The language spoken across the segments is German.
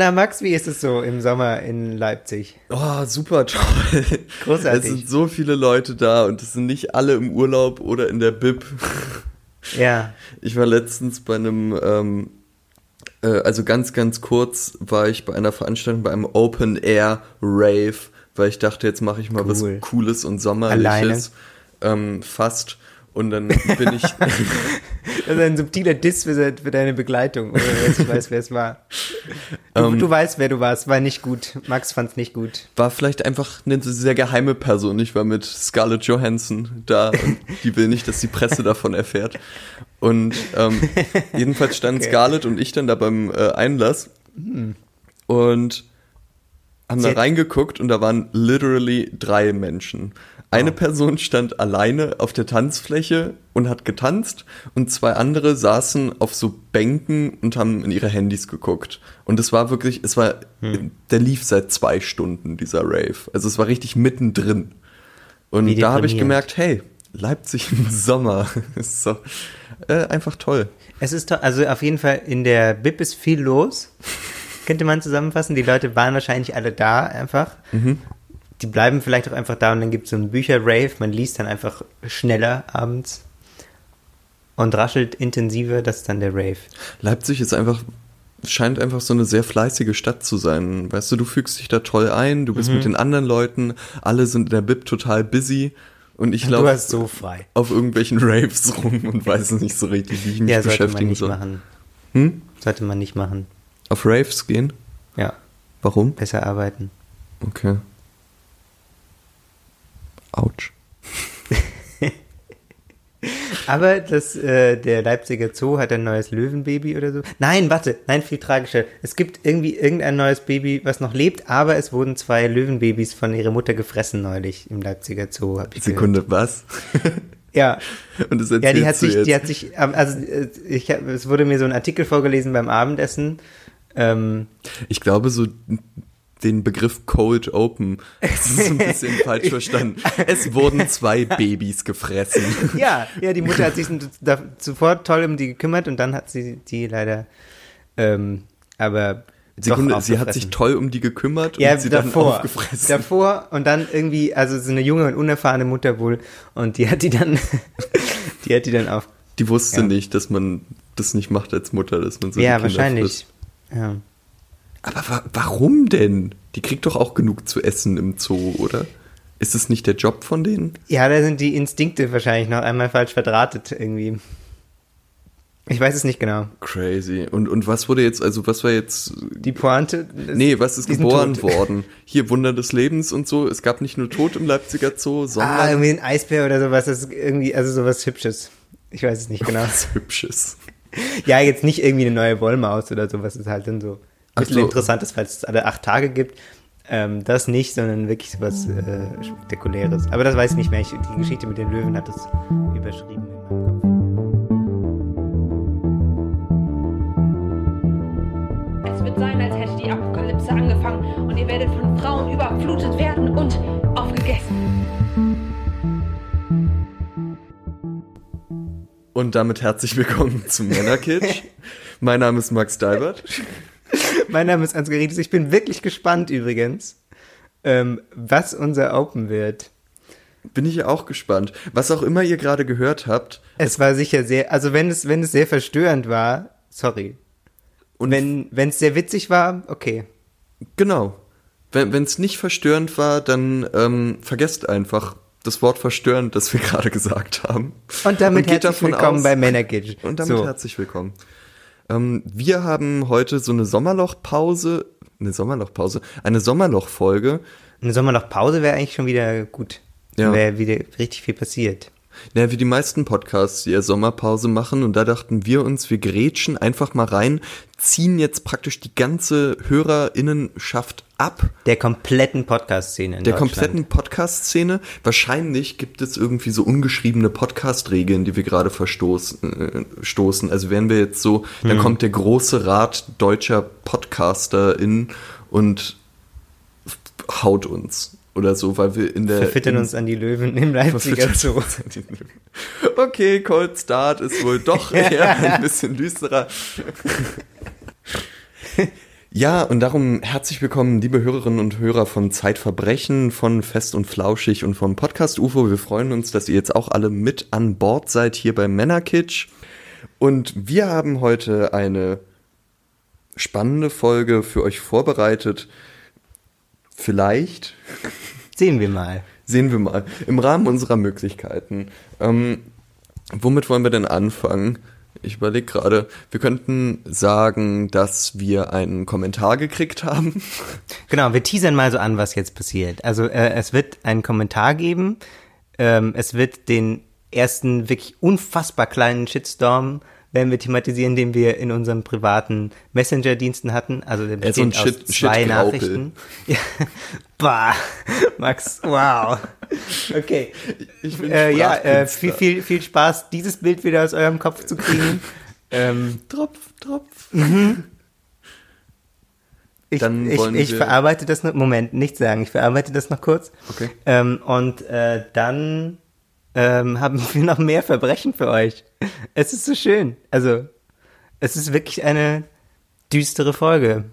Na, Max, wie ist es so im Sommer in Leipzig? Oh, super toll. Großartig. Es sind so viele Leute da und es sind nicht alle im Urlaub oder in der Bib. Ja. Ich war letztens bei einem, ähm, äh, also ganz, ganz kurz war ich bei einer Veranstaltung, bei einem Open Air Rave, weil ich dachte, jetzt mache ich mal Cool. was Cooles und Sommerliches. Ähm, fast. Und dann bin ich, Das ist ein subtiler Diss für, deine Begleitung. Oder ich weiß, wer es war. Du, Ähm. du weißt, wer du warst. War nicht gut. Max fand's nicht gut. war vielleicht einfach eine sehr geheime Person. Ich war mit Scarlett Johansson da und die will nicht, dass die Presse davon erfährt. Und ähm, jedenfalls standen Okay. Scarlett und ich dann da beim äh, Einlass und haben Sie da reingeguckt und da waren literally drei Menschen. Eine. Person stand alleine auf der Tanzfläche und hat getanzt und zwei andere saßen auf so Bänken und haben in ihre Handys geguckt. Und es war wirklich, es war, Hm. der lief seit zwei Stunden, dieser Rave. Also es war richtig mittendrin. Und da habe ich gemerkt, hey, Leipzig im Sommer ist so äh, einfach toll. Es ist to- also auf jeden Fall in der Bib ist viel los. Könnte man zusammenfassen. Die Leute waren wahrscheinlich alle da einfach. Mhm. Die bleiben vielleicht auch einfach da und dann gibt es so einen Bücher-Rave. Man liest dann einfach schneller abends und raschelt intensiver. Das ist dann der Rave. Leipzig ist einfach, scheint einfach so eine sehr fleißige Stadt zu sein. Weißt du, du fügst dich da toll ein, du bist Mhm. mit den anderen Leuten, alle sind in der Bib total busy und ich laufe so frei. auf irgendwelchen Raves rum und weiß nicht so richtig, wie ich mich Ja, sollte man beschäftigen nicht soll. machen. Hm? Sollte man nicht machen. Auf Raves gehen? Ja, Warum? besser arbeiten. Okay. Autsch. Aber das, äh, der Leipziger Zoo hat ein neues Löwenbaby oder so. Nein, warte, nein, viel tragischer. Es gibt irgendwie irgendein neues Baby, was noch lebt, aber es wurden zwei Löwenbabys von ihrer Mutter gefressen neulich im Leipziger Zoo. Hab ich Sekunde, was? Gehört. Ja, und das ja, die hat sich, jetzt. die hat sich, also äh, ich, hab- es wurde mir so ein Artikel vorgelesen beim Abendessen. Ähm, Ich glaube, so den Begriff Cold Open ist ein bisschen falsch verstanden. Es wurden zwei Babys gefressen. ja, ja, die Mutter hat sich zuvor toll um die gekümmert und dann hat sie die leider, ähm, aber Sekunde, sie hat sich toll um die gekümmert Ja, und sie davor. dann aufgefressen. Davor und dann irgendwie, also so eine junge und unerfahrene Mutter wohl und die hat die dann, die hat die dann auf. Die wusste Ja. nicht, dass man das nicht macht als Mutter, dass man so ja, wahrscheinlich. frisst. Ja. Aber wa warum denn? Die kriegt doch auch genug zu essen im Zoo, oder? Ist es nicht der Job von denen? ja, da sind die Instinkte wahrscheinlich noch einmal falsch verdrahtet irgendwie. Ich weiß es nicht genau. Crazy. Und, und was wurde jetzt, also was war jetzt, Die Pointe. nee, was ist geboren tot. worden? Hier Wunder des Lebens und so. Es gab nicht nur Tod im Leipziger Zoo, Ah, sondern irgendwie ein Eisbär oder sowas, das ist irgendwie, also sowas Hübsches. Ich weiß es nicht genau. was Hübsches. Ja, jetzt nicht irgendwie eine neue Wollmaus oder sowas, ist halt dann so ein Ach bisschen so. interessant ist, weil es alle acht Tage gibt. Ähm, das nicht, sondern wirklich sowas äh, Spektakuläres. Aber das weiß ich nicht mehr. Ich, die Geschichte mit den Löwen hat das überschrieben in meinem Kopf. Es wird sein, als hätte die Apokalypse angefangen und ihr werdet von Frauen überflutet werden und aufgegessen. Und damit herzlich willkommen zu Männerkitsch. mein Name ist Max Dalbert. Mein Name ist Ansgar Riedis. Ich bin wirklich gespannt übrigens, ähm, was unser Open wird. Bin ich ja auch gespannt. Was auch immer ihr gerade gehört habt. Es war sicher sehr, also wenn es, wenn es sehr verstörend war, sorry. Und wenn, wenn es sehr witzig war, okay. Genau. Wenn es nicht verstörend war, dann ähm, vergesst einfach das Wort verstörend, das wir gerade gesagt haben. Und damit geht herzlich willkommen aus- bei Männerkitsch. Und damit so. herzlich willkommen. Ähm, wir haben heute so eine Sommerlochpause, eine Sommerlochpause, eine Sommerlochfolge. Eine Sommerlochpause wäre eigentlich schon wieder gut. Ja. Wäre wieder richtig viel passiert. Ja, wie die meisten Podcasts, die ja Sommerpause machen. Und da dachten wir uns, wir grätschen einfach mal rein, ziehen jetzt praktisch die ganze HörerInnenschaft ab. Der kompletten Podcast-Szene Der kompletten Podcast-Szene. Wahrscheinlich gibt es irgendwie so ungeschriebene Podcast-Regeln, die wir gerade verstoßen. Äh, stoßen. Also wären wir jetzt so, dann Hm. kommt der große Rat deutscher PodcasterInnen und haut uns. Oder so, weil wir in der. Verfüttern in, uns an die Löwen im Leipziger Zoo. Okay, Cold Start ist wohl doch eher ein bisschen düsterer. Ja, und darum herzlich willkommen, liebe Hörerinnen und Hörer von Zeitverbrechen, von Fest und Flauschig und vom Podcast UFO. Wir freuen uns, dass ihr jetzt auch alle mit an Bord seid hier bei Männerkitsch. Und wir haben heute eine spannende Folge für euch vorbereitet. Vielleicht. Sehen wir mal. Sehen wir mal. Im Rahmen unserer Möglichkeiten. Ähm, womit wollen wir denn anfangen? Ich überlege gerade, wir könnten sagen, dass wir einen Kommentar gekriegt haben. Genau, wir teasern mal so an, was jetzt passiert. Also äh, es wird einen Kommentar geben, ähm, es wird den ersten wirklich unfassbar kleinen Shitstorm werden wir thematisieren, den wir in unseren privaten Messenger-Diensten hatten. Also der Ja, so besteht Shit- aus zwei Shit-Graupel. Nachrichten. Ja. Bah, Max, wow. Okay. Ich bin Äh, ja, äh, viel, viel, viel Spaß, dieses Bild wieder aus eurem Kopf zu kriegen. ähm, Tropf, Tropf. ich, Dann ich, ich wir- verarbeite das noch, Moment, nicht sagen, ich verarbeite das noch kurz. Okay. Ähm, und äh, dann ähm, haben wir noch mehr Verbrechen für euch. Es ist so schön. Also, es ist wirklich eine düstere Folge.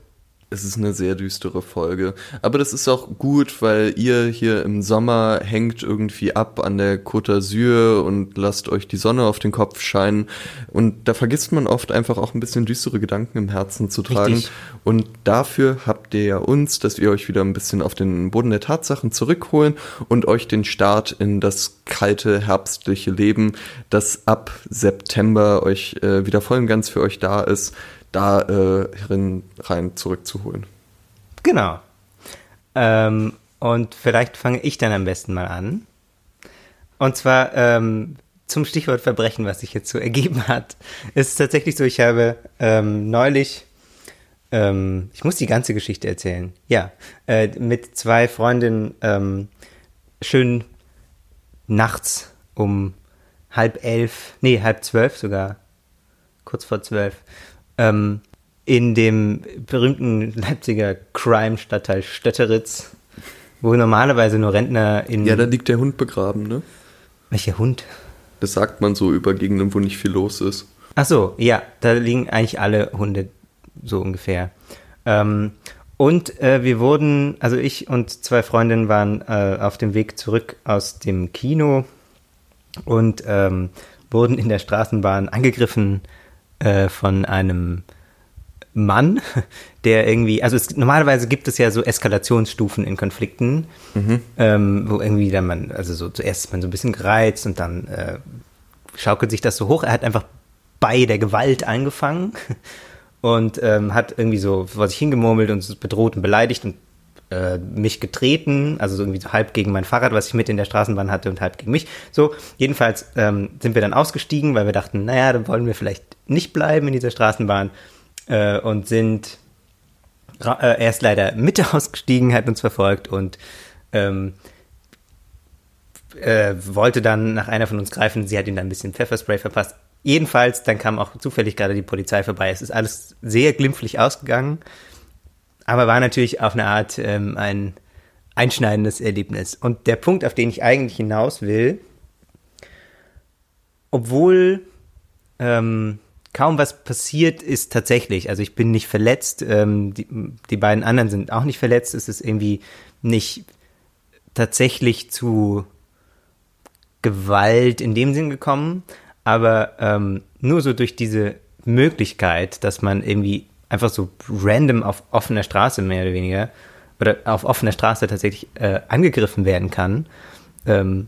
Es ist eine sehr düstere Folge. Aber das ist auch gut, weil ihr hier im Sommer hängt irgendwie ab an der Côte d'Azur und lasst euch die Sonne auf den Kopf scheinen. Und da vergisst man oft einfach auch ein bisschen düstere Gedanken im Herzen zu tragen. Richtig. Und dafür habt ihr ja uns, dass wir euch wieder ein bisschen auf den Boden der Tatsachen zurückholen und euch den Start in das kalte, herbstliche Leben, das ab September euch äh, wieder voll und ganz für euch da ist, da äh, rein, zurückzuholen. Genau. Ähm, und vielleicht fange ich dann am besten mal an. Und zwar ähm, zum Stichwort Verbrechen, was sich jetzt so ergeben hat. Es ist tatsächlich so, ich habe ähm, neulich, ähm, ich muss die ganze Geschichte erzählen, ja, äh, mit zwei Freundinnen ähm, schön nachts um halb elf, nee, halb zwölf sogar, kurz vor zwölf, ähm, in dem berühmten Leipziger Crime-Stadtteil Stötteritz, wo normalerweise nur Rentner in... Ja, da liegt der Hund begraben, ne? Welcher Hund? Das sagt man so über Gegenden, wo nicht viel los ist. Ach so, ja, da liegen eigentlich alle Hunde so ungefähr. Ähm, und äh, wir wurden, also ich und zwei Freundinnen waren äh, auf dem Weg zurück aus dem Kino und ähm, wurden in der Straßenbahn angegriffen äh, von einem Mann, der irgendwie, also es, normalerweise gibt es ja so Eskalationsstufen in Konflikten, ähm, wo irgendwie dann man, also so zuerst ist man so ein bisschen gereizt und dann äh, schaukelt sich das so hoch. Er hat einfach bei der Gewalt angefangen und ähm, hat irgendwie so vor sich hingemurmelt und bedroht und beleidigt und äh, mich getreten, also so irgendwie so halb gegen mein Fahrrad, was ich mit in der Straßenbahn hatte und halb gegen mich. So, jedenfalls ähm, sind wir dann ausgestiegen, weil wir dachten, naja, dann wollen wir vielleicht nicht bleiben in dieser Straßenbahn äh, und sind äh, er ist leider Mitte ausgestiegen, hat uns verfolgt und ähm, äh, wollte dann nach einer von uns greifen. Sie hat ihm dann ein bisschen Pfefferspray verpasst. Jedenfalls, dann kam auch zufällig gerade die Polizei vorbei. Es ist alles sehr glimpflich ausgegangen, aber war natürlich auf eine Art ähm, ein einschneidendes Erlebnis. Und der Punkt, auf den ich eigentlich hinaus will, obwohl ähm, kaum was passiert ist tatsächlich. Also ich bin nicht verletzt, ähm, die, die beiden anderen sind auch nicht verletzt. Es ist irgendwie nicht tatsächlich zu Gewalt in dem Sinn gekommen, aber ähm, nur so durch diese Möglichkeit, dass man irgendwie einfach so random auf offener Straße mehr oder weniger oder auf offener Straße tatsächlich äh, angegriffen werden kann, ähm,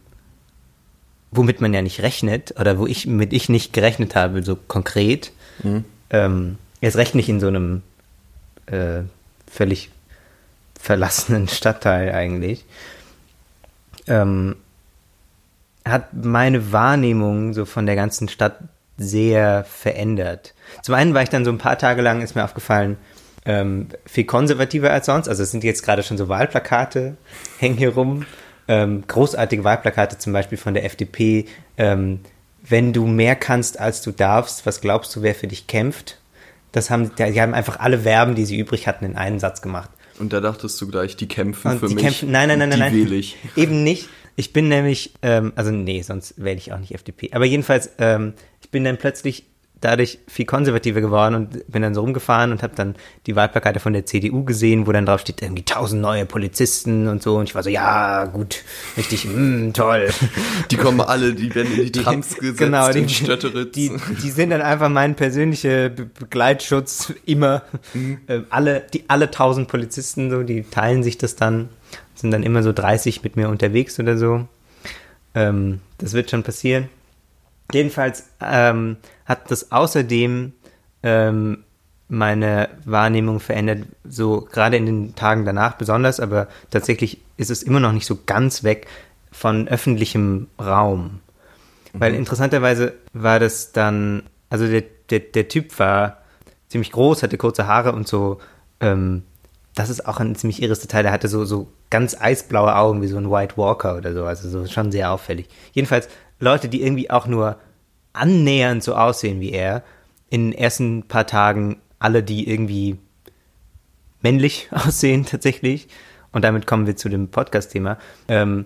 womit man ja nicht rechnet oder wo ich mit ich nicht gerechnet habe, so konkret. Ähm, erst recht nicht in so einem äh, völlig verlassenen Stadtteil eigentlich. Ähm, hat meine Wahrnehmung so von der ganzen Stadt sehr verändert. Zum einen war ich dann so ein paar Tage lang, ist mir aufgefallen, ähm, viel konservativer als sonst. Also es sind jetzt gerade schon so Wahlplakate, hängen hier rum. Ähm, großartige Wahlplakate zum Beispiel von der FDP. Ähm, wenn du mehr kannst, als du darfst, was glaubst du, wer für dich kämpft? Das haben, die haben einfach alle Verben, die sie übrig hatten, in einen Satz gemacht. Und da dachtest du gleich, die kämpfen Und für die mich. kämpfen, nein, nein, nein, nein, nein. wähle ich. Eben nicht. Ich bin nämlich, ähm, also nee, sonst wähle ich auch nicht FDP. Aber jedenfalls, ähm, ich bin dann plötzlich dadurch viel konservativer geworden und bin dann so rumgefahren und habe dann die Wahlplakate von der CDU gesehen, wo dann drauf steht irgendwie tausend neue Polizisten und so und ich war so, ja, gut, richtig, mm, toll. Die kommen alle, die werden in die Trams gesetzt genau, die. Die, die sind dann einfach mein persönlicher Be Begleitschutz immer. Mhm. Ähm, alle, die alle tausend Polizisten, so, die teilen sich das dann, sind dann immer so 30 mit mir unterwegs oder so. Ähm, das wird schon passieren. Jedenfalls ähm, hat das außerdem ähm, meine Wahrnehmung verändert, so gerade in den Tagen danach besonders, aber tatsächlich ist es immer noch nicht so ganz weg von öffentlichem Raum. Weil interessanterweise war das dann, also der, der, der Typ war ziemlich groß, hatte kurze Haare und so, ähm, das ist auch ein ziemlich irres Detail, der hatte so, so ganz eisblaue Augen wie so ein White Walker oder so, also so schon sehr auffällig. Jedenfalls Leute, die irgendwie auch nur annähernd so aussehen wie er, in den ersten paar Tagen alle, die irgendwie männlich aussehen tatsächlich, und damit kommen wir zu dem Podcast-Thema, ähm,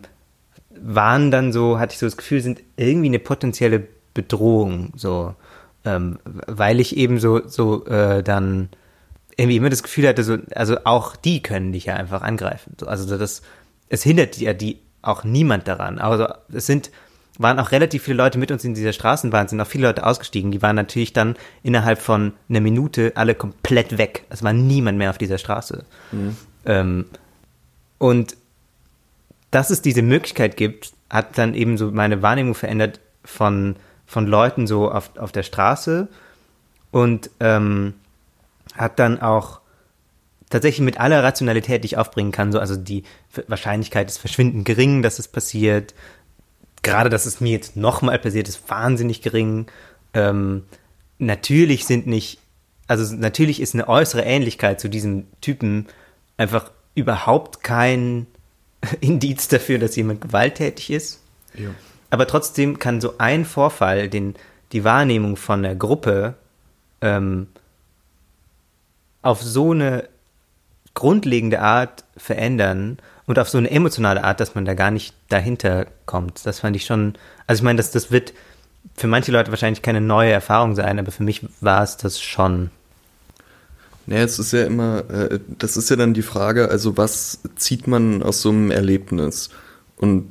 waren dann so, hatte ich so das Gefühl, sind irgendwie eine potenzielle Bedrohung, so, ähm, weil ich eben so, so äh, dann irgendwie immer das Gefühl hatte, so, also auch die können dich ja einfach angreifen. So, also das, es hindert ja die auch niemand daran. Also es sind, waren auch relativ viele Leute mit uns in dieser Straßenbahn, sind auch viele Leute ausgestiegen. Die waren natürlich dann innerhalb von einer Minute alle komplett weg. Es war niemand mehr auf dieser Straße. Ähm, und dass es diese Möglichkeit gibt, hat dann eben so meine Wahrnehmung verändert von, von Leuten so auf, auf der Straße und ähm, hat dann auch tatsächlich mit aller Rationalität, die ich aufbringen kann, so, also die Wahrscheinlichkeit ist verschwindend gering, dass es passiert. Gerade, dass es mir jetzt nochmal passiert, ist wahnsinnig gering. Ähm, natürlich sind nicht, also natürlich ist eine äußere Ähnlichkeit zu diesem Typen einfach überhaupt kein Indiz dafür, dass jemand gewalttätig ist. Ja. Aber trotzdem kann so ein Vorfall den, die Wahrnehmung von der Gruppe ähm, auf so eine grundlegende Art verändern und auf so eine emotionale Art, dass man da gar nicht dahinter kommt. Das fand ich schon, also ich meine, das, das wird für manche Leute wahrscheinlich keine neue Erfahrung sein, aber für mich war es das schon. Naja, es ist ja immer, äh, das ist ja dann die Frage, also was zieht man aus so einem Erlebnis? Und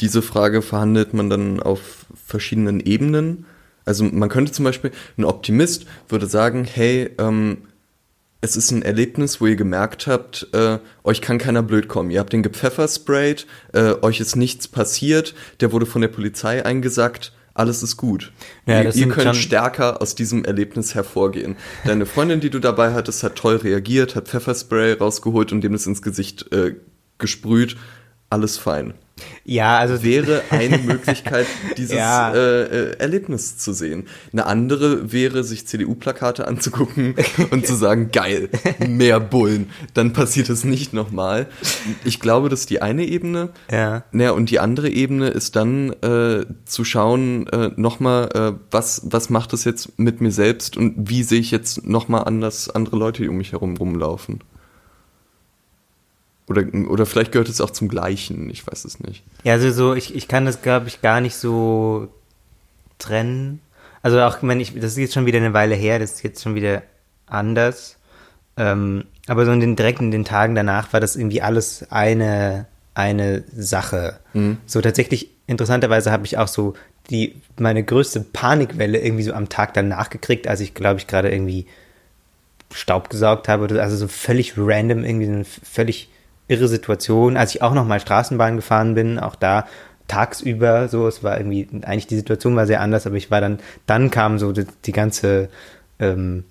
diese Frage verhandelt man dann auf verschiedenen Ebenen. Also man könnte zum Beispiel, ein Optimist würde sagen, hey, ähm, es ist ein Erlebnis, wo ihr gemerkt habt, äh, euch kann keiner blöd kommen. Ihr habt den gepfeffersprayt, äh, euch ist nichts passiert, der wurde von der Polizei eingesackt, alles ist gut. Ja, ihr ihr könnt stärker aus diesem Erlebnis hervorgehen. Deine Freundin, die du dabei hattest, hat toll reagiert, hat Pfefferspray rausgeholt und dem das ins Gesicht äh, gesprüht. Alles fein. Ja, also Wäre eine Möglichkeit, dieses Ja. äh, äh, Erlebnis zu sehen. Eine andere wäre, sich CDU-Plakate anzugucken und zu sagen, geil, mehr Bullen. Dann passiert es nicht nochmal. Ich glaube, das ist die eine Ebene. Ja. Naja, und die andere Ebene ist dann äh, zu schauen, äh, nochmal, äh, was, was macht das jetzt mit mir selbst und wie sehe ich jetzt nochmal anders andere Leute, die um mich herum rumlaufen. Oder, oder vielleicht gehört es auch zum Gleichen, ich weiß es nicht. Ja, also so, ich, ich kann das, glaube ich, gar nicht so trennen. Also auch, meine, ich, das ist jetzt schon wieder eine Weile her, das ist jetzt schon wieder anders. Ähm, aber so in den, direkt in den Tagen danach war das irgendwie alles eine, eine Sache. So tatsächlich, interessanterweise habe ich auch so die, meine größte Panikwelle irgendwie so am Tag danach gekriegt, als ich, glaube ich, gerade irgendwie Staub gesaugt habe. Also so völlig random, irgendwie so eine völlig irre Situation. Als ich auch noch mal Straßenbahn gefahren bin, auch da tagsüber so, es war irgendwie, eigentlich die Situation war sehr anders, aber ich war dann, dann kam so die, die ganze, ähm,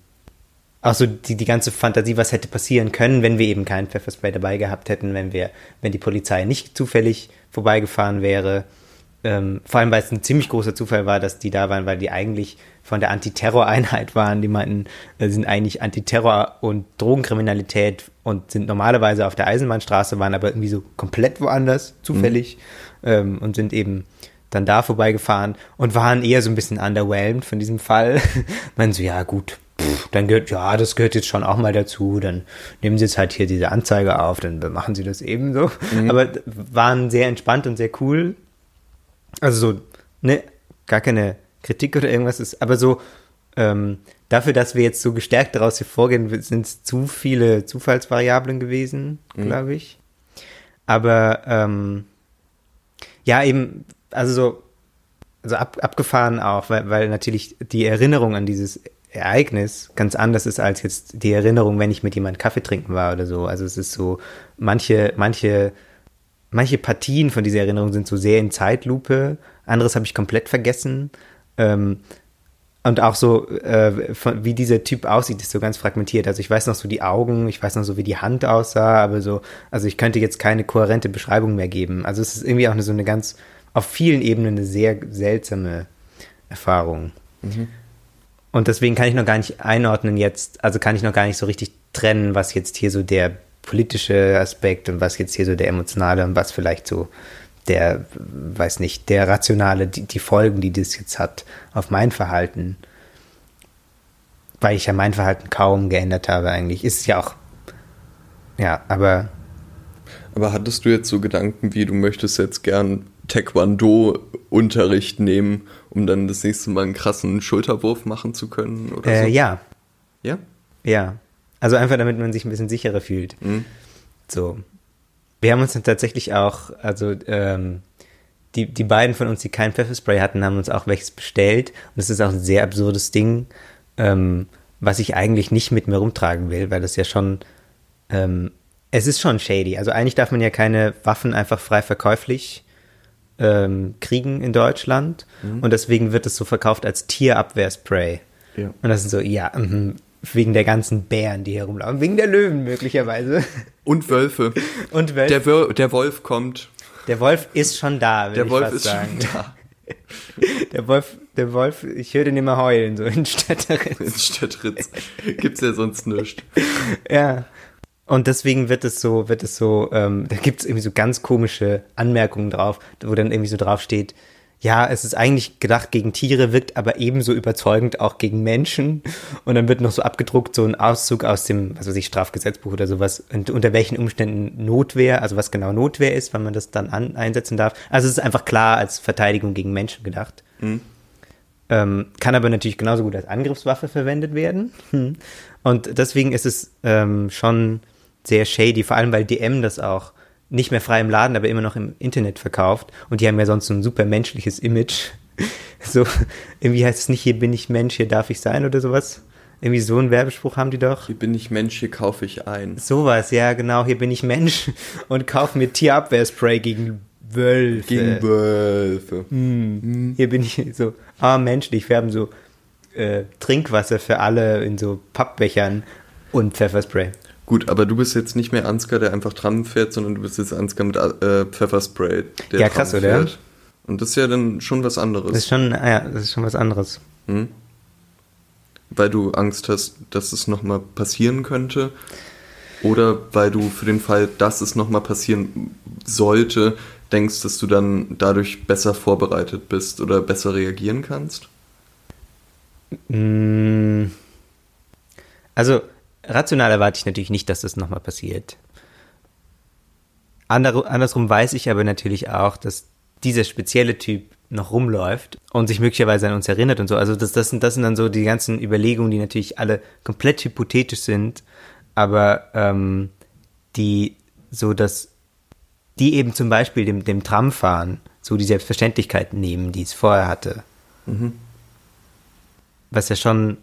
auch so die, die ganze Fantasie, was hätte passieren können, wenn wir eben keinen Pfefferspray dabei gehabt hätten, wenn wir, wenn die Polizei nicht zufällig vorbeigefahren wäre. Ähm, vor allem, weil es ein ziemlich großer Zufall war, dass die da waren, weil die eigentlich von der Antiterror-Einheit waren. Die meinten, äh, sind eigentlich Antiterror und Drogenkriminalität und sind normalerweise auf der Eisenbahnstraße, waren aber irgendwie so komplett woanders, zufällig, ähm, und sind eben dann da vorbeigefahren und waren eher so ein bisschen underwhelmed von diesem Fall. Man so, ja gut, pff, dann gehört, ja, das gehört jetzt schon auch mal dazu, dann nehmen sie jetzt halt hier diese Anzeige auf, dann machen sie das eben so. Aber waren sehr entspannt und sehr cool. Also so, ne, gar keine Kritik oder irgendwas ist, aber so, ähm, dafür, dass wir jetzt so gestärkt daraus hervorgehen, sind es zu viele Zufallsvariablen gewesen, Mhm. glaube ich. Aber ähm, ja, eben, also so, also ab, abgefahren auch, weil, weil natürlich die Erinnerung an dieses Ereignis ganz anders ist als jetzt die Erinnerung, wenn ich mit jemandem Kaffee trinken war oder so. Also es ist so, manche, manche, manche Partien von dieser Erinnerung sind so sehr in Zeitlupe, anderes habe ich komplett vergessen. Ähm, und auch so, äh, von, wie dieser Typ aussieht, ist so ganz fragmentiert. Also ich weiß noch so die Augen, ich weiß noch so, wie die Hand aussah, aber so, also ich könnte jetzt keine kohärente Beschreibung mehr geben. Also es ist irgendwie auch eine, so eine ganz, auf vielen Ebenen eine sehr seltsame Erfahrung. Und deswegen kann ich noch gar nicht einordnen jetzt, also kann ich noch gar nicht so richtig trennen, was jetzt hier so der politische Aspekt und was jetzt hier so der emotionale und was vielleicht so der, weiß nicht, der rationale, die, die Folgen, die das jetzt hat auf mein Verhalten. Weil ich ja mein Verhalten kaum geändert habe eigentlich. Ist es ja auch, ja, aber Aber hattest du jetzt so Gedanken wie, du möchtest jetzt gern Taekwondo-Unterricht nehmen, um dann das nächste Mal einen krassen Schulterwurf machen zu können? Oder äh, so? ja, Ja? ja. Also einfach, damit man sich ein bisschen sicherer fühlt. Mhm. So. Wir haben uns dann tatsächlich auch, also ähm, die, die beiden von uns, die kein Pfefferspray hatten, haben uns auch welches bestellt. Und das ist auch ein sehr absurdes Ding, ähm, was ich eigentlich nicht mit mir rumtragen will, weil das ja schon, ähm, es ist schon shady. Also eigentlich darf man ja keine Waffen einfach frei verkäuflich ähm, kriegen in Deutschland. Und deswegen wird es so verkauft als Tierabwehrspray. Ja. Und das ist so, ja, mhm, wegen der ganzen Bären, die hier rumlaufen. Wegen der Löwen möglicherweise. Und Wölfe. Und Wölfe. Der, Wol der Wolf kommt. Der Wolf ist schon da, würde Der ich Wolf ist sagen. schon da. Der Wolf, der Wolf, ich höre den immer heulen, so in Städteritz. In Städtritz. Gibt's ja sonst nichts. Ja. Und deswegen wird es so, wird es so, ähm, da gibt es irgendwie so ganz komische Anmerkungen drauf, wo dann irgendwie so drauf steht, ja, es ist eigentlich gedacht gegen Tiere, wirkt aber ebenso überzeugend auch gegen Menschen. Und dann wird noch so abgedruckt, so ein Auszug aus dem, was weiß ich, Strafgesetzbuch oder sowas, und unter welchen Umständen Notwehr, also was genau Notwehr ist, wann man das dann an, einsetzen darf. Also es ist einfach klar als Verteidigung gegen Menschen gedacht. Ähm, kann aber natürlich genauso gut als Angriffswaffe verwendet werden. Hm. Und deswegen ist es ähm, schon sehr shady, vor allem weil DM das auch nicht mehr frei im Laden, aber immer noch im Internet verkauft. Und die haben ja sonst so ein super menschliches Image. So, irgendwie heißt es nicht, hier bin ich Mensch, hier darf ich sein oder sowas. Irgendwie so einen Werbespruch haben die doch. Hier bin ich Mensch, hier kaufe ich ein. Sowas, ja, genau, hier bin ich Mensch und kaufe mir Tierabwehrspray gegen Wölfe. Gegen Wölfe. Hier bin ich so, ah, menschlich. Wir haben so äh, Trinkwasser für alle in so Pappbechern und Pfefferspray. Gut, aber du bist jetzt nicht mehr Ansgar, der einfach Tram fährt, sondern du bist jetzt Ansgar mit äh, Pfefferspray, der Ja, Tram krass, oder? fährt. Und das ist ja dann schon was anderes. Das ist schon, ah ja, das ist schon was anderes. Hm? Weil du Angst hast, dass es nochmal passieren könnte? Oder weil du für den Fall, dass es nochmal passieren sollte, denkst, dass du dann dadurch besser vorbereitet bist oder besser reagieren kannst? Mm. Also, rational erwarte ich natürlich nicht, dass das nochmal passiert. Ander, andersrum weiß ich aber natürlich auch, dass dieser spezielle Typ noch rumläuft und sich möglicherweise an uns erinnert und so. Also das, das, sind, das sind dann so die ganzen Überlegungen, die natürlich alle komplett hypothetisch sind, aber ähm, die so dass die eben zum Beispiel dem, dem Tramfahren so die Selbstverständlichkeit nehmen, die es vorher hatte. Was ja schon,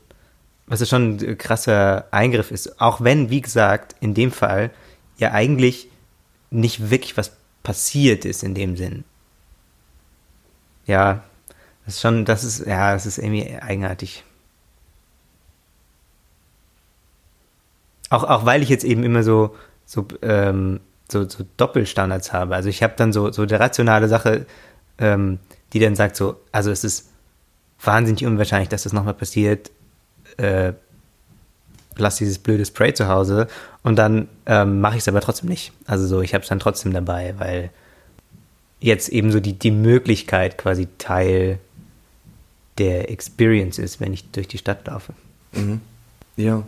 was ja schon ein krasser Eingriff ist. Auch wenn, wie gesagt, in dem Fall ja eigentlich nicht wirklich was passiert ist in dem Sinn. Ja, das ist schon, das ist, ja, das ist irgendwie eigenartig. Auch, auch weil ich jetzt eben immer so, so, ähm, so, so Doppelstandards habe. Also ich habe dann so, so der rationale Sache, ähm, die dann sagt so, also es ist wahnsinnig unwahrscheinlich, dass das nochmal passiert. Äh, lass dieses blöde Spray zu Hause und dann ähm, mache ich es aber trotzdem nicht. Also so, ich habe es dann trotzdem dabei, weil jetzt eben so die, die Möglichkeit quasi Teil der Experience ist, wenn ich durch die Stadt laufe. Ja.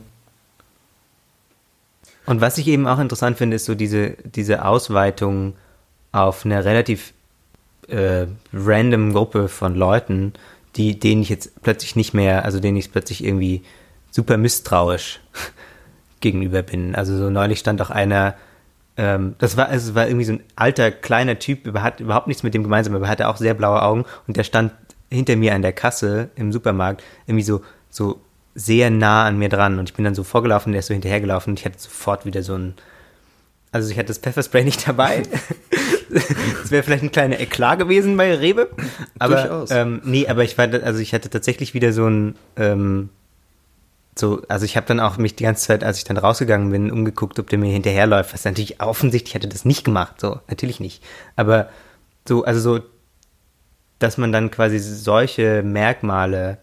Und was ich eben auch interessant finde, ist so diese, diese Ausweitung auf eine relativ äh, random Gruppe von Leuten, die, denen ich jetzt plötzlich nicht mehr, also denen ich plötzlich irgendwie super misstrauisch gegenüber bin. Also so neulich stand auch einer, ähm, das war, es war irgendwie so ein alter, kleiner Typ, hat überhaupt nichts mit dem gemeinsam, aber er hatte auch sehr blaue Augen und der stand hinter mir an der Kasse im Supermarkt irgendwie so, so sehr nah an mir dran und ich bin dann so vorgelaufen, der ist so hinterhergelaufen und ich hatte sofort wieder so ein, also ich hatte das Pfefferspray nicht dabei. Das wäre vielleicht ein kleiner Eklat gewesen bei Rewe. Aber, Durchaus. ähm, nee, aber ich war, also ich hatte tatsächlich wieder so ein, ähm, so, also ich habe dann auch mich die ganze Zeit, als ich dann rausgegangen bin, umgeguckt, ob der mir hinterherläuft. Was natürlich offensichtlich hätte das nicht gemacht, so, natürlich nicht. Aber so, also so, dass man dann quasi solche Merkmale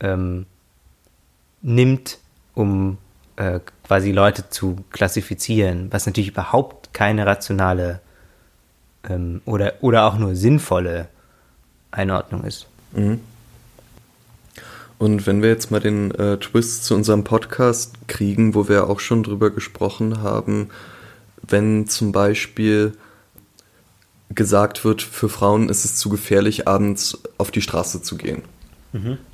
ähm, nimmt, um äh, quasi Leute zu klassifizieren, was natürlich überhaupt keine rationale ähm, oder, oder auch nur sinnvolle Einordnung ist. Und wenn wir jetzt mal den äh, Twist zu unserem Podcast kriegen, wo wir auch schon drüber gesprochen haben, wenn zum Beispiel gesagt wird, für Frauen ist es zu gefährlich, abends auf die Straße zu gehen.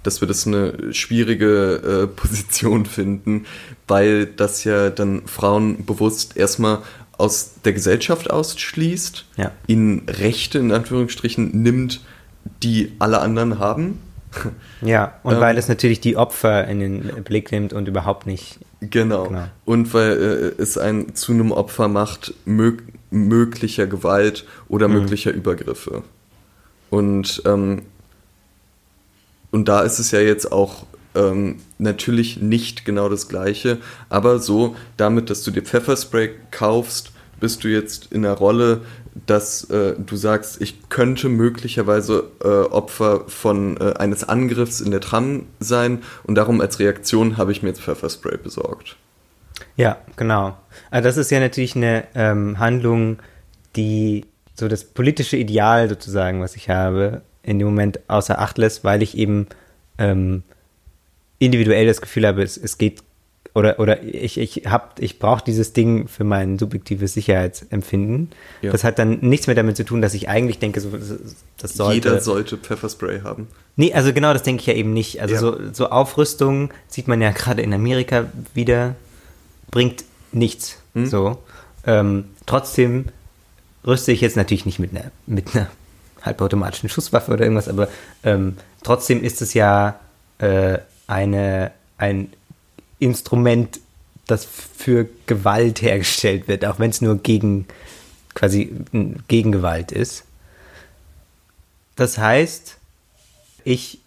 Dass wir das eine schwierige äh, Position finden, weil das ja dann Frauen bewusst erstmal aus der Gesellschaft ausschließt, Ja. ihnen Rechte in Anführungsstrichen nimmt, die alle anderen haben. Ja, und Ähm, weil es natürlich die Opfer in den Blick nimmt und überhaupt nicht. Genau. Genau. Und weil äh, es einen zu einem Opfer macht mög möglicher Gewalt oder möglicher Übergriffe. Und, ähm, und da ist es ja jetzt auch ähm, natürlich nicht genau das Gleiche, aber so, damit, dass du dir Pfefferspray kaufst, bist du jetzt in der Rolle, dass äh, du sagst, ich könnte möglicherweise äh, Opfer von äh, eines Angriffs in der Tram sein und darum als Reaktion habe ich mir jetzt Pfefferspray besorgt. Ja, genau. Also das ist ja natürlich eine ähm, Handlung, die so das politische Ideal sozusagen, was ich habe, in dem Moment außer Acht lässt, weil ich eben ähm, individuell das Gefühl habe, es, es geht oder oder ich ich hab ich brauche dieses Ding für mein subjektives Sicherheitsempfinden. Ja. Das hat dann nichts mehr damit zu tun, dass ich eigentlich denke, so, das- sollte Jeder sollte Pfefferspray haben. Nee, also genau, das denke ich ja eben nicht. Also Ja. so, so Aufrüstung sieht man ja gerade in Amerika wieder, bringt nichts. Hm. So. Ähm, trotzdem rüste ich jetzt natürlich nicht mit einer, mit einer halbautomatischen Schusswaffe oder irgendwas, aber ähm, trotzdem ist es ja äh, eine, ein Instrument, das für Gewalt hergestellt wird, auch wenn es nur gegen quasi n- gegen Gewalt ist. Das heißt, ich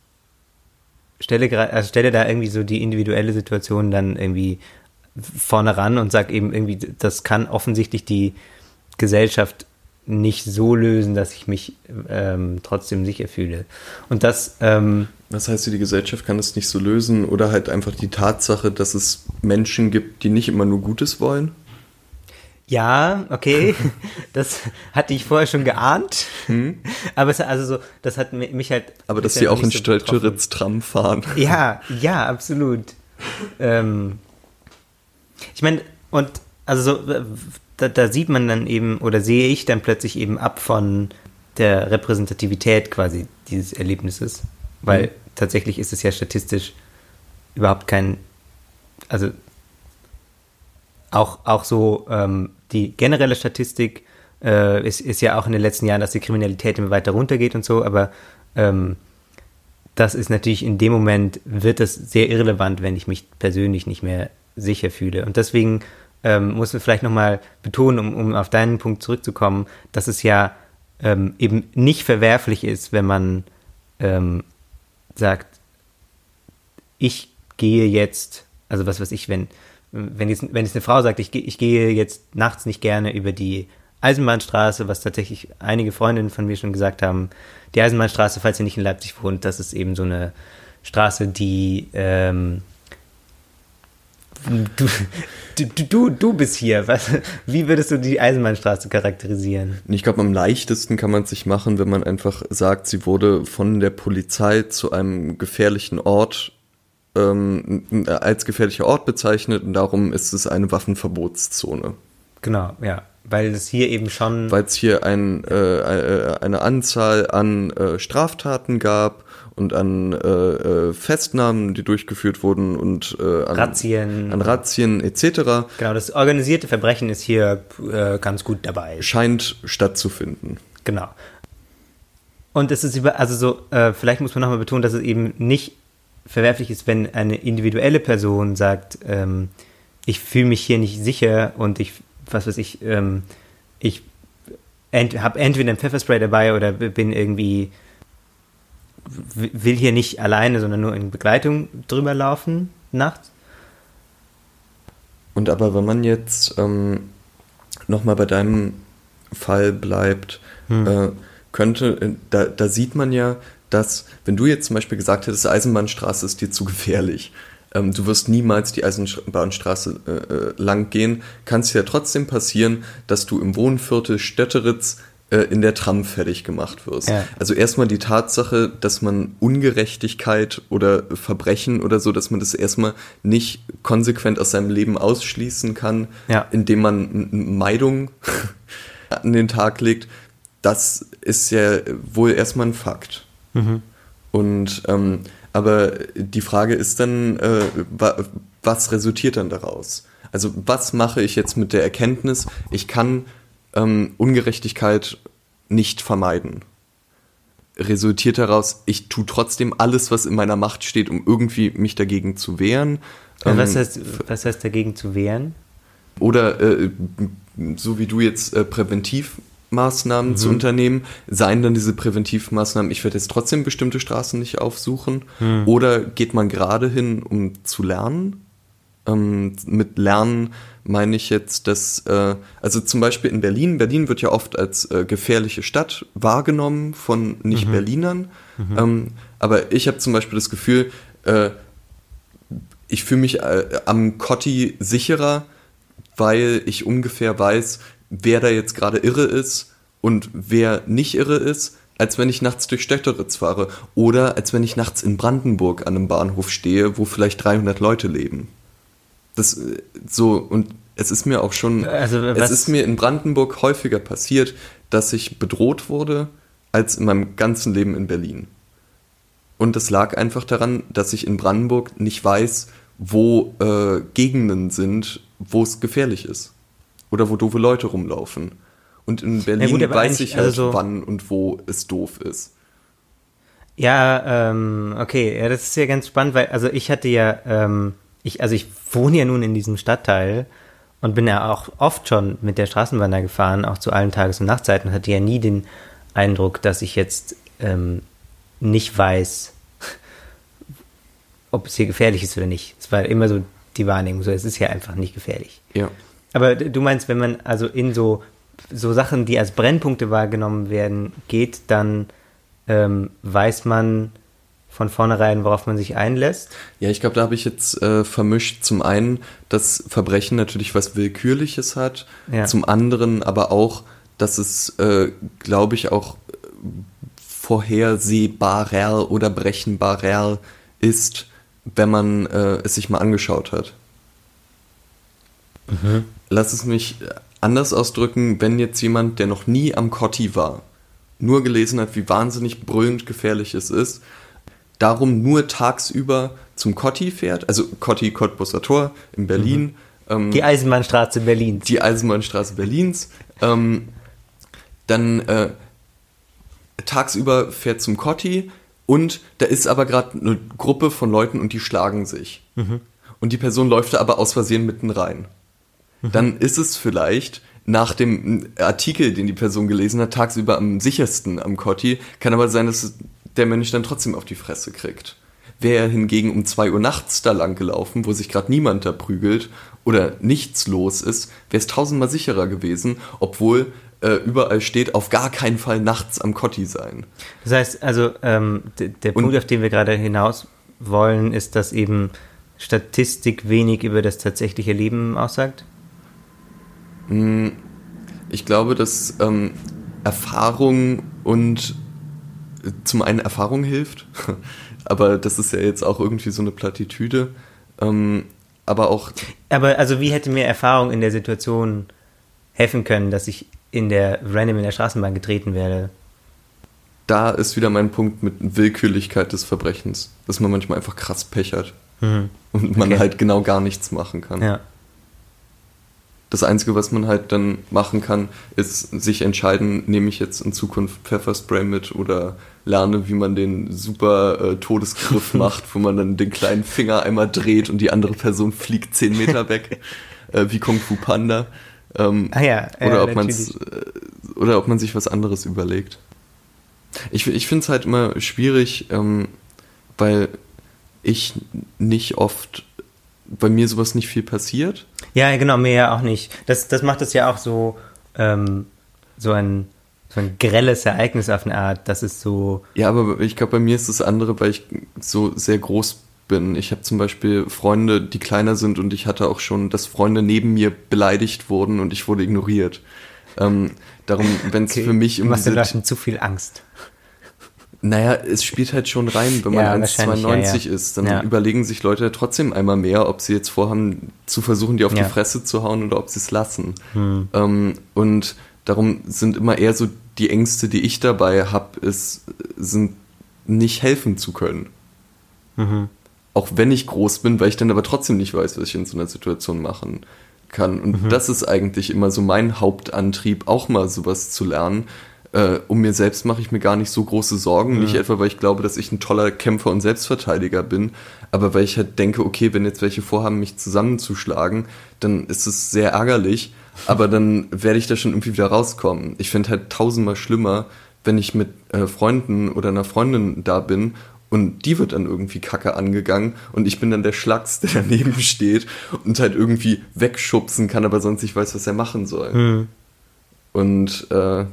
stelle, also stelle da irgendwie so die individuelle Situation dann irgendwie vorne ran und sage eben irgendwie, das kann offensichtlich die Gesellschaft nicht so lösen, dass ich mich ähm, trotzdem sicher fühle. Und das, ähm, Was heißt, die Gesellschaft kann es nicht so lösen oder halt einfach die Tatsache, dass es Menschen gibt, die nicht immer nur Gutes wollen? ja, okay, das hatte ich vorher schon geahnt. Aber es, also so, das hat mi- mich halt. Hm? Aber dass sie noch auch in so. Stelteritz Tram fahren. Ja, ja, absolut. ähm, ich meine, und also so, da, da sieht man dann eben, oder sehe ich dann plötzlich eben ab von der Repräsentativität quasi dieses Erlebnisses. Weil Mhm. tatsächlich ist es ja statistisch überhaupt kein, also auch, auch so ähm, die generelle Statistik äh, ist, ist ja auch in den letzten Jahren, dass die Kriminalität immer weiter runtergeht und so, aber ähm, das ist natürlich in dem Moment, wird das sehr irrelevant, wenn ich mich persönlich nicht mehr sicher fühle. Und deswegen ähm, muss man vielleicht nochmal betonen, um, um auf deinen Punkt zurückzukommen, dass es ja ähm, eben nicht verwerflich ist, wenn man ähm, sagt, ich gehe jetzt, also was weiß ich, wenn, wenn jetzt, wenn jetzt eine Frau sagt, ich, gehe- ich gehe jetzt nachts nicht gerne über die Eisenbahnstraße, was tatsächlich einige Freundinnen von mir schon gesagt haben, die Eisenbahnstraße, falls ihr nicht in Leipzig wohnt, das ist eben so eine Straße, die ähm, du, du, du, du bist hier. Was, wie würdest du die Eisenbahnstraße charakterisieren? Ich glaube, am leichtesten kann man es sich machen, wenn man einfach sagt, sie wurde von der Polizei zu einem gefährlichen Ort ähm, als gefährlicher Ort bezeichnet und darum ist es eine Waffenverbotszone. Genau, ja. Weil es hier eben schon. Weil es hier ein, äh, äh, eine Anzahl an äh, Straftaten gab und an äh, äh, Festnahmen, die durchgeführt wurden und äh, an Razzien. an Razzien etc. Genau, das organisierte Verbrechen ist hier äh, ganz gut dabei. scheint stattzufinden. Genau. Und es ist über, also so, äh, vielleicht muss man nochmal betonen, dass es eben nicht verwerflich ist, wenn eine individuelle Person sagt, ähm, ich fühle mich hier nicht sicher und ich, was weiß ich, ähm, ich ent, habe entweder ein Pfefferspray dabei oder bin irgendwie, will hier nicht alleine, sondern nur in Begleitung drüber laufen nachts. Und aber wenn man jetzt ähm, nochmal bei deinem Fall bleibt, äh, könnte, äh, da, da sieht man ja, dass, wenn du jetzt zum Beispiel gesagt hättest, Eisenbahnstraße ist dir zu gefährlich, ähm, du wirst niemals die Eisenbahnstraße äh, äh, lang gehen, kann es ja trotzdem passieren, dass du im Wohnviertel Stötteritz äh, in der Tram fertig gemacht wirst. Ja. Also erstmal die Tatsache, dass man Ungerechtigkeit oder Verbrechen oder so, dass man das erstmal nicht konsequent aus seinem Leben ausschließen kann, Ja. indem man Meidung an den Tag legt, das ist ja wohl erstmal ein Fakt. Und ähm, aber die Frage ist dann, äh, wa was resultiert dann daraus? Also was mache ich jetzt mit der Erkenntnis, ich kann ähm, Ungerechtigkeit nicht vermeiden? Resultiert daraus, ich tue trotzdem alles, was in meiner Macht steht, um irgendwie mich dagegen zu wehren? Also was, Ähm, heißt, was heißt dagegen zu wehren? oder äh, so wie du jetzt äh, Präventivmaßnahmen zu unternehmen, seien dann diese Präventivmaßnahmen, ich werde jetzt trotzdem bestimmte Straßen nicht aufsuchen? Oder geht man gerade hin, um zu lernen? Ähm, mit Lernen meine ich jetzt, dass, äh, also zum Beispiel in Berlin, Berlin wird ja oft als äh, gefährliche Stadt wahrgenommen von Nicht-Berlinern. Ähm, aber ich habe zum Beispiel das Gefühl, äh, ich fühle mich äh, am Kotti sicherer, weil ich ungefähr weiß, wer da jetzt gerade irre ist und wer nicht irre ist, als wenn ich nachts durch Stötteritz fahre oder als wenn ich nachts in Brandenburg an einem Bahnhof stehe, wo vielleicht 300 Leute leben. Das äh, so und es ist mir auch schon, Also, es ist mir in Brandenburg häufiger passiert, dass ich bedroht wurde als in meinem ganzen Leben in Berlin. Und das lag einfach daran, dass ich in Brandenburg nicht weiß, wo äh, Gegenden sind, wo es gefährlich ist. Oder wo doofe Leute rumlaufen. Und in Berlin gut, weiß ich halt, also so- wann und wo es doof ist. Ja, ähm, okay, ja, das ist ja ganz spannend, weil, also ich hatte ja, ähm, ich, also ich wohne ja nun in diesem Stadtteil und bin ja auch oft schon mit der Straßenbahn da gefahren, auch zu allen Tages- und Nachtzeiten, hatte ja nie den Eindruck, dass ich jetzt ähm, nicht weiß, ob es hier gefährlich ist oder nicht. Es war immer so die Wahrnehmung, so es ist ja einfach nicht gefährlich. Ja. Aber du meinst, wenn man also in so, so Sachen, die als Brennpunkte wahrgenommen werden, geht, dann ähm, weiß man von vornherein, worauf man sich einlässt. Ja, ich glaube, da habe ich jetzt äh, vermischt zum einen, dass Verbrechen natürlich was Willkürliches hat, Ja. zum anderen aber auch, dass es, äh, glaube ich, auch äh, vorhersehbarer oder brechenbarer ist, wenn man äh, es sich mal angeschaut hat. Lass es mich anders ausdrücken, wenn jetzt jemand, der noch nie am Kotti war, nur gelesen hat, wie wahnsinnig brüllend gefährlich es ist, darum nur tagsüber zum Kotti fährt, also Kotti Cottbusser Tor in Berlin, ähm, Die Eisenbahnstraße Berlins. die Eisenbahnstraße Berlins, ähm, dann äh, tagsüber fährt zum Kotti und da ist aber gerade eine Gruppe von Leuten und die schlagen sich. Und die Person läuft da aber aus Versehen mitten rein. Dann ist es vielleicht nach dem Artikel, den die Person gelesen hat, tagsüber am sichersten am Kotti, kann aber sein, dass der Mensch dann trotzdem auf die Fresse kriegt. Wäre er hingegen um 2 Uhr nachts da lang gelaufen, wo sich gerade niemand da prügelt oder nichts los ist, wäre es tausendmal sicherer gewesen, obwohl äh, überall steht, auf gar keinen Fall nachts am Kotti sein. Das heißt, also ähm, der Und- Punkt, auf den wir gerade hinaus wollen, ist, dass eben Statistik wenig über das tatsächliche Leben aussagt. Ich glaube, dass ähm, Erfahrung und zum einen Erfahrung hilft, aber das ist ja jetzt auch irgendwie so eine Plattitüde. Ähm, aber auch, Aber also wie hätte mir Erfahrung in der Situation helfen können, dass ich in der random in der Straßenbahn getreten werde? da ist wieder mein Punkt mit Willkürlichkeit des Verbrechens, dass man manchmal einfach krass Pech hat Mhm. und man Okay. halt genau gar nichts machen kann. Ja. Das Einzige, was man halt dann machen kann, ist sich entscheiden, nehme ich jetzt in Zukunft Pfefferspray mit oder lerne, wie man den super äh, Todesgriff macht, wo man dann den kleinen Finger einmal dreht und die andere Person fliegt zehn Meter weg, äh, wie Kung Fu Panda. Ähm, Ah ja, äh, oder, ob man's, äh, oder ob man sich was anderes überlegt. Ich, ich finde es halt immer schwierig, ähm, weil ich nicht oft, bei mir sowas nicht viel passiert. Ja, genau, mir ja auch nicht. Das, das macht es ja auch so, ähm, so ein, so ein grelles Ereignis auf eine Art. Das ist so, Ja, aber ich glaube, bei mir ist das andere, weil ich so sehr groß bin. Ich habe zum Beispiel Freunde, die kleiner sind und ich hatte auch schon, dass Freunde neben mir beleidigt wurden und ich wurde ignoriert. Ähm, darum, wenn es für mich du um machst diese, Leuten zu viel Angst. Naja, es spielt halt schon rein, wenn man Ja, 1,92 wahrscheinlich, ja, ja. ist, dann Ja. überlegen sich Leute trotzdem einmal mehr, ob sie jetzt vorhaben, zu versuchen, die auf die Fresse zu hauen oder ob sie es lassen. Hm. Ähm, und darum sind immer eher so die Ängste, die ich dabei habe, ist, sind nicht helfen zu können. Mhm. Auch wenn ich groß bin, weil ich dann aber trotzdem nicht weiß, was ich in so einer Situation machen kann. Und Mhm. das ist eigentlich immer so mein Hauptantrieb, auch mal sowas zu lernen. Äh, um mir selbst mache ich mir gar nicht so große Sorgen. Nicht etwa, weil ich glaube, dass ich ein toller Kämpfer und Selbstverteidiger bin, aber weil ich halt denke, okay, wenn jetzt welche vorhaben, mich zusammenzuschlagen, dann ist es sehr ärgerlich, aber dann werde ich da schon irgendwie wieder rauskommen. Ich finde halt tausendmal schlimmer, wenn ich mit äh, Freunden oder einer Freundin da bin und die wird dann irgendwie kacke angegangen und ich bin dann der Schlacks, der daneben steht und halt irgendwie wegschubsen kann, aber sonst nicht weiß, was er machen soll. Mhm. Und äh,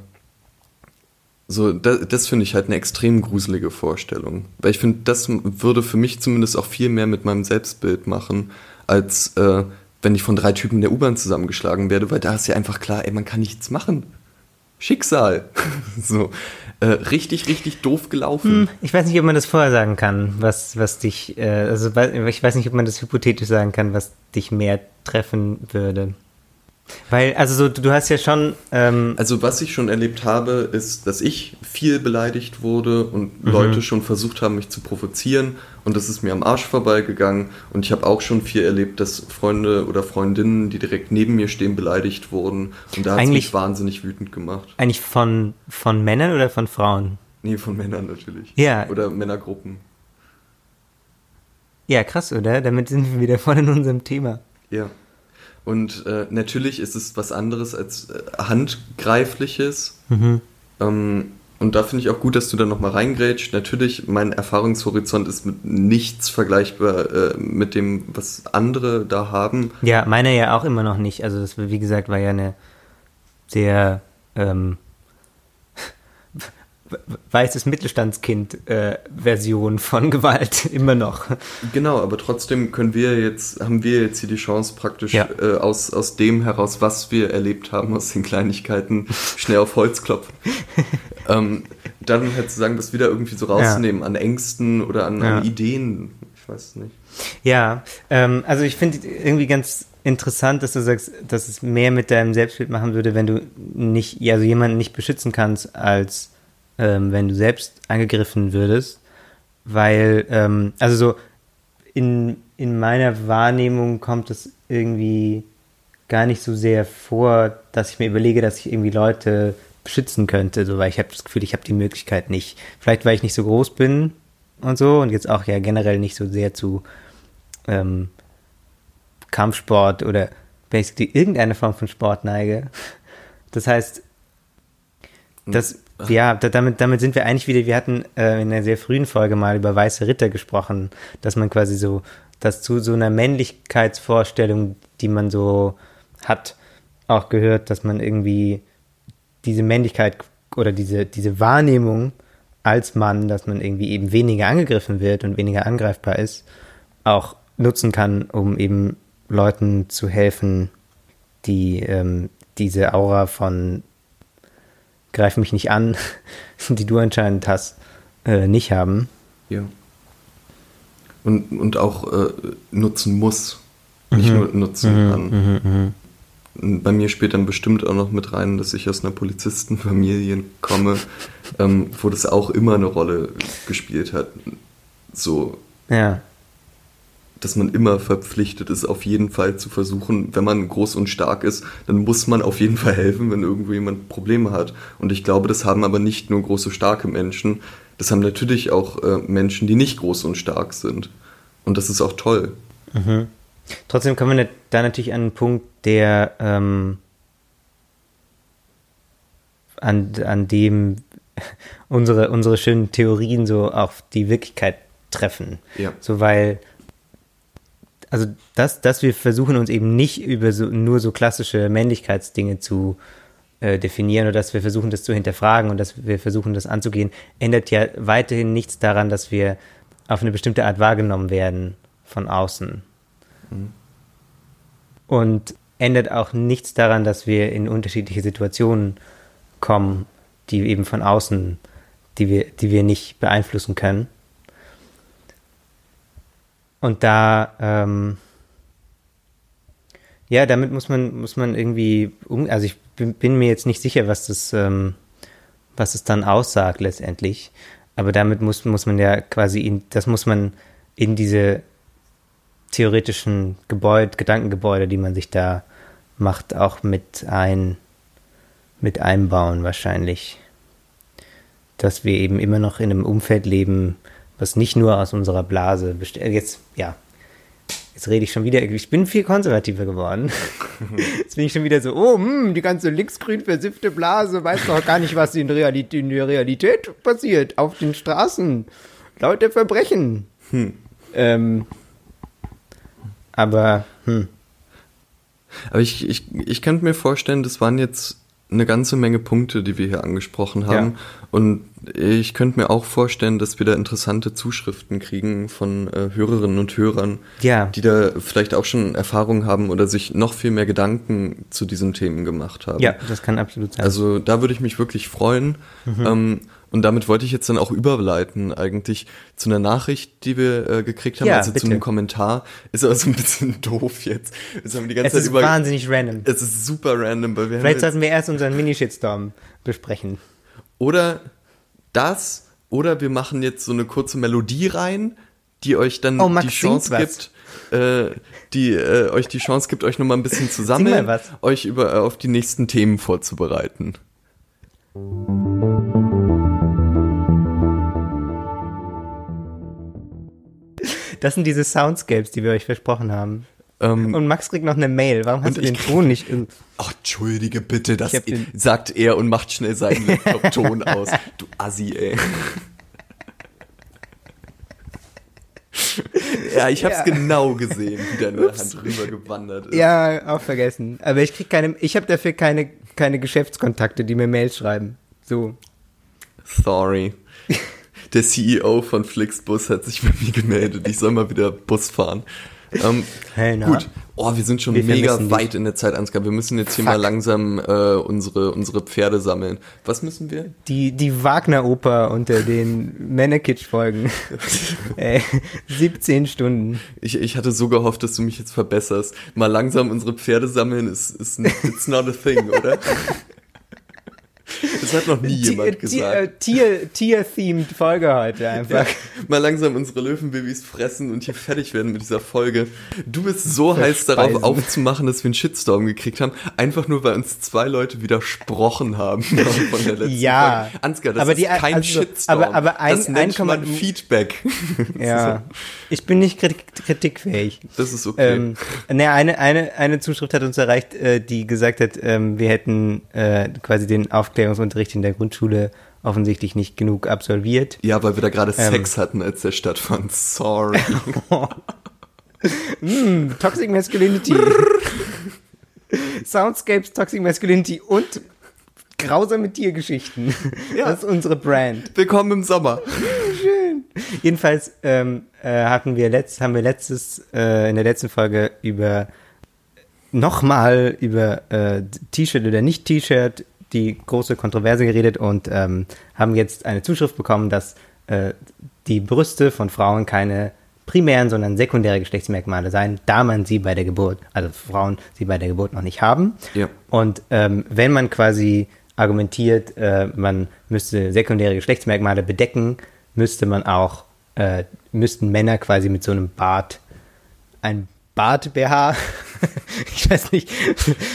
so, das, das finde ich halt eine extrem gruselige Vorstellung. Weil ich finde, das würde für mich zumindest auch viel mehr mit meinem Selbstbild machen, als äh, wenn ich von drei Typen der U-Bahn zusammengeschlagen werde, weil da ist ja einfach klar, ey, man kann nichts machen. Schicksal. so. Äh, richtig, richtig doof gelaufen. Ich weiß nicht, ob man das vorher sagen kann, was, was dich, äh, also ich weiß nicht, ob man das hypothetisch sagen kann, was dich mehr treffen würde. Weil, also so, du hast ja schon, ähm, Also was ich schon erlebt habe, ist, dass ich viel beleidigt wurde und Leute schon versucht haben, mich zu provozieren und das ist mir am Arsch vorbeigegangen und ich habe auch schon viel erlebt, dass Freunde oder Freundinnen, die direkt neben mir stehen, beleidigt wurden und da hat es mich wahnsinnig wütend gemacht. eigentlich von, von Männern oder von Frauen? Nee, von Männern natürlich. Ja. Oder Männergruppen. Ja, krass, oder? Damit sind wir wieder voll in unserem Thema. Ja. Und äh, natürlich ist es was anderes als äh, handgreifliches. Ähm, und da finde ich auch gut, dass du da nochmal reingrätscht. Natürlich, mein Erfahrungshorizont ist mit nichts vergleichbar äh, mit dem, was andere da haben. Ja, meiner ja auch immer noch nicht. Also das, wie gesagt, war ja eine sehr ähm, weißes Mittelstandskind-Version von Gewalt immer noch. Genau, aber trotzdem können wir jetzt, haben wir jetzt hier die Chance praktisch Ja. äh, aus, aus dem heraus, was wir erlebt haben, aus den Kleinigkeiten, schnell auf Holz klopfen. ähm, dann halt zu sagen, das wieder irgendwie so rauszunehmen an Ängsten oder an, Ja. an Ideen. Ich weiß es nicht. Ja, ähm, also ich finde irgendwie ganz interessant, dass du sagst, dass es mehr mit deinem Selbstbild machen würde, wenn du nicht, ja, also jemanden nicht beschützen kannst, als ähm, wenn du selbst angegriffen würdest. Weil, ähm, also so in, in meiner Wahrnehmung kommt es irgendwie gar nicht so sehr vor, dass ich mir überlege, dass ich irgendwie Leute beschützen könnte, so weil ich habe das Gefühl, ich habe die Möglichkeit nicht. Vielleicht weil ich nicht so groß bin und so und jetzt auch ja generell nicht so sehr zu ähm, Kampfsport oder basically irgendeine Form von Sport neige. Das heißt, das, ja, da, damit, damit sind wir eigentlich wieder, wir hatten äh, in einer sehr frühen Folge mal über weiße Ritter gesprochen, dass man quasi so, dass zu so einer Männlichkeitsvorstellung, die man so hat, auch gehört, dass man irgendwie diese Männlichkeit oder diese, diese Wahrnehmung als Mann, dass man irgendwie eben weniger angegriffen wird und weniger angreifbar ist, auch nutzen kann, um eben Leuten zu helfen, die ähm, diese Aura von greif mich nicht an, die du anscheinend hast, äh, nicht haben. Ja. Und, und auch äh, nutzen muss. Nicht nur nutzen kann. bei mir spielt dann bestimmt auch noch mit rein, dass ich aus einer Polizistenfamilie komme, ähm, wo das auch immer eine Rolle gespielt hat. So, Ja. Dass man immer verpflichtet ist, auf jeden Fall zu versuchen, wenn man groß und stark ist, dann muss man auf jeden Fall helfen, wenn irgendwo jemand Probleme hat. Und ich glaube, das haben aber nicht nur große, starke Menschen, das haben natürlich auch äh, Menschen, die nicht groß und stark sind. Und das ist auch toll. Trotzdem kommen wir da natürlich an einen Punkt, der ähm, an, an dem unsere, unsere schönen Theorien so auf die Wirklichkeit treffen. Ja. So, weil, also, dass, dass wir versuchen, uns eben nicht über so, nur so klassische Männlichkeitsdinge zu äh, definieren oder dass wir versuchen, das zu hinterfragen und dass wir versuchen, das anzugehen, ändert ja weiterhin nichts daran, dass wir auf eine bestimmte Art wahrgenommen werden von außen. Und ändert auch nichts daran, dass wir in unterschiedliche Situationen kommen, die eben von außen, die wir, die wir nicht beeinflussen können. Und da, ähm, ja, damit muss man, muss man irgendwie, um, also ich bin, bin mir jetzt nicht sicher, was das, ähm, was es dann aussagt letztendlich. Aber damit muss, muss man ja quasi in, das muss man in diese theoretischen Gebäude, Gedankengebäude, die man sich da macht, auch mit ein, mit einbauen wahrscheinlich. Dass wir eben immer noch in einem Umfeld leben, was nicht nur aus unserer Blase besteht. Jetzt, ja, jetzt rede ich schon wieder, ich bin viel konservativer geworden. Jetzt bin ich schon wieder so, oh, hm, die ganze linksgrün versiffte Blase weiß doch gar nicht, was in, Realität, in der Realität passiert, auf den Straßen, laut der Verbrechen. Ähm, aber, hm, Aber ich, ich, ich könnte mir vorstellen, das waren jetzt eine ganze Menge Punkte, die wir hier angesprochen haben. Und ich könnte mir auch vorstellen, dass wir da interessante Zuschriften kriegen von äh, Hörerinnen und Hörern, Ja. die da vielleicht auch schon Erfahrung haben oder sich noch viel mehr Gedanken zu diesen Themen gemacht haben. ja, das kann absolut sein. Also da würde ich mich wirklich freuen. Mhm. Ähm, und damit wollte ich jetzt dann auch überleiten eigentlich zu einer Nachricht, die wir äh, gekriegt haben, Ja, also bitte. zu einem Kommentar. Ist aber so ein bisschen doof jetzt. Wir haben die ganze es Zeit ist wahnsinnig random. es ist super random, weil wir Vielleicht sollten wir erst unseren Mini-Shitstorm besprechen. oder das oder wir machen jetzt so eine kurze Melodie rein, die euch dann Oh, die Chance gibt, äh, die äh, euch die Chance gibt, euch noch mal ein bisschen zu sammeln, euch über äh, auf die nächsten Themen vorzubereiten. Das sind diese Soundscapes, die wir euch versprochen haben. Ähm, Und Max kriegt noch eine Mail. Warum hast du den Ton nicht? Ach, entschuldige bitte, das hab sagt er und macht schnell seinen Laptop-Ton aus. Du Assi, ey. ja, ich hab's Ja. genau gesehen, wie deine Hand rüber gewandert ist. Ja, auch vergessen. Aber ich krieg keine, ich habe dafür keine, keine Geschäftskontakte, die mir Mails schreiben. So. Sorry. Der CEO von Flixbus hat sich bei mir gemeldet. Ich soll mal wieder Bus fahren. Ähm, Hey, na? gut. Oh, wir sind schon Wir mega dich. weit in der Zeit, Ansgar. Wir müssen jetzt hier Fuck. mal langsam äh, unsere, unsere Pferde sammeln. Was müssen wir? Die, die Wagner-Oper unter den Männerkitsch-Folgen. äh, 17 Stunden. Ich, ich hatte so gehofft, dass du mich jetzt verbesserst. Mal langsam unsere Pferde sammeln ist, ist it's not a thing, oder? Das hat noch nie jemand Tier- äh, gesagt. Tier, Tier-themed Folge heute einfach. Mal langsam unsere Löwenbabys fressen und hier fertig werden mit dieser Folge. Du bist so heiß darauf aufzumachen, dass wir einen Shitstorm gekriegt haben, einfach nur weil uns zwei Leute widersprochen haben von der letzten Ja. Folge. Ansgar, das Aber ist die- kein also- Shitstorm. aber- aber ein- das nennt ein man Feedback. Ja. Ich bin nicht kritik kritikfähig. Das ist okay. Ähm, ne, eine, eine, eine Zuschrift hat uns erreicht, äh, die gesagt hat, ähm, wir hätten äh, quasi den Aufklärungsunterricht in der Grundschule offensichtlich nicht genug absolviert. Ja, weil wir da gerade Ähm. Sex hatten, als der stattfand. Sorry. Toxic Masculinity. Soundscapes, Toxic Masculinity und grausame Tiergeschichten. Ja. Das ist unsere Brand. Willkommen im Sommer. Jedenfalls ähm, äh, hatten wir letzt, haben wir letztes, äh, in der letzten Folge über nochmal über äh, T-Shirt oder nicht T-Shirt die große Kontroverse geredet und ähm, haben jetzt eine Zuschrift bekommen, dass äh, die Brüste von Frauen keine primären, sondern sekundäre Geschlechtsmerkmale sein, da man sie bei der Geburt, also Frauen sie bei der Geburt noch nicht haben. Ja. Und ähm, wenn man quasi argumentiert, äh, man müsste sekundäre Geschlechtsmerkmale bedecken, müsste man auch, äh, müssten Männer quasi mit so einem Bart, ein Bart-BH, ich weiß nicht,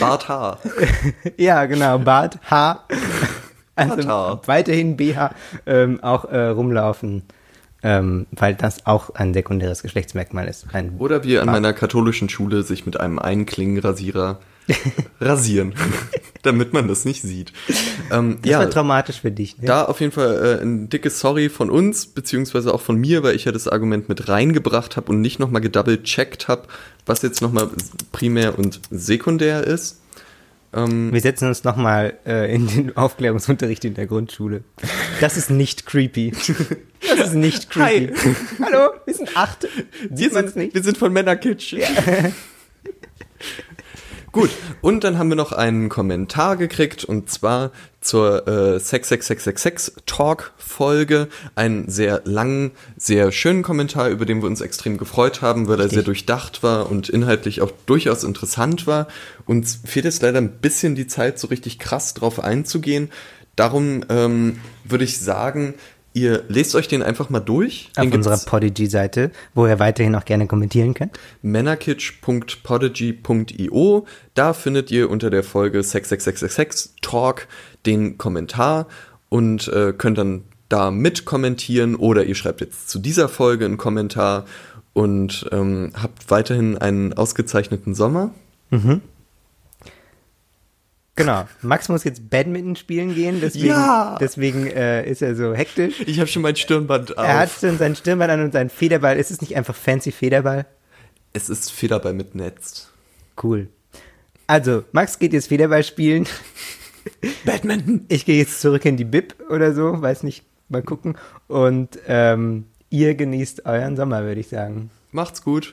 Bart Haar. ja genau, Bart, Haar, also Barthaar. weiterhin BH, ähm, auch äh, rumlaufen, ähm, weil das auch ein sekundäres Geschlechtsmerkmal ist. Ein Oder wie an Bart. meiner katholischen Schule sich mit einem Einklingenrasierer rasieren, damit man das nicht sieht. Ähm, Das war traumatisch für dich, ne? Da auf jeden Fall äh, ein dickes Sorry von uns, beziehungsweise auch von mir, weil ich ja das Argument mit reingebracht habe und nicht nochmal gedouble-checkt habe, was jetzt nochmal primär und sekundär ist. Ähm, Wir setzen uns nochmal äh, in den Aufklärungsunterricht in der Grundschule. Das ist nicht creepy. Das ist nicht creepy. Hallo, wir sind acht. wir, Sieht man sind, es nicht? wir sind von Männerkitsch. Gut, und dann haben wir noch einen Kommentar gekriegt und zwar zur äh, 66666 Talk Folge. Einen sehr langen, sehr schönen Kommentar, über den wir uns extrem gefreut haben, weil er Richtig. sehr durchdacht war und inhaltlich auch durchaus interessant war. Uns fehlt jetzt leider ein bisschen die Zeit, so richtig krass drauf einzugehen. Darum ähm, würde ich sagen, ihr lest euch den einfach mal durch. Auf Den unserer Podigy-Seite, wo ihr weiterhin auch gerne kommentieren könnt. männerkitsch.podigy.io. Da findet ihr unter der Folge 66666 Talk den Kommentar und äh, könnt dann da mit kommentieren oder ihr schreibt jetzt zu dieser Folge einen Kommentar und ähm, habt weiterhin einen ausgezeichneten Sommer. Genau. Max muss jetzt Badminton spielen gehen, deswegen, Ja! deswegen äh, ist er so hektisch. Ich habe schon mein Stirnband auf. Er hat schon sein Stirnband an und seinen Federball. Ist es nicht einfach fancy Federball? es ist Federball mit Netz. Cool. Also, Max geht jetzt Federball spielen. Badminton. Ich gehe jetzt zurück in die Bib oder so, weiß nicht, mal gucken. Und ähm, ihr genießt euren Sommer, würde ich sagen. Macht's gut.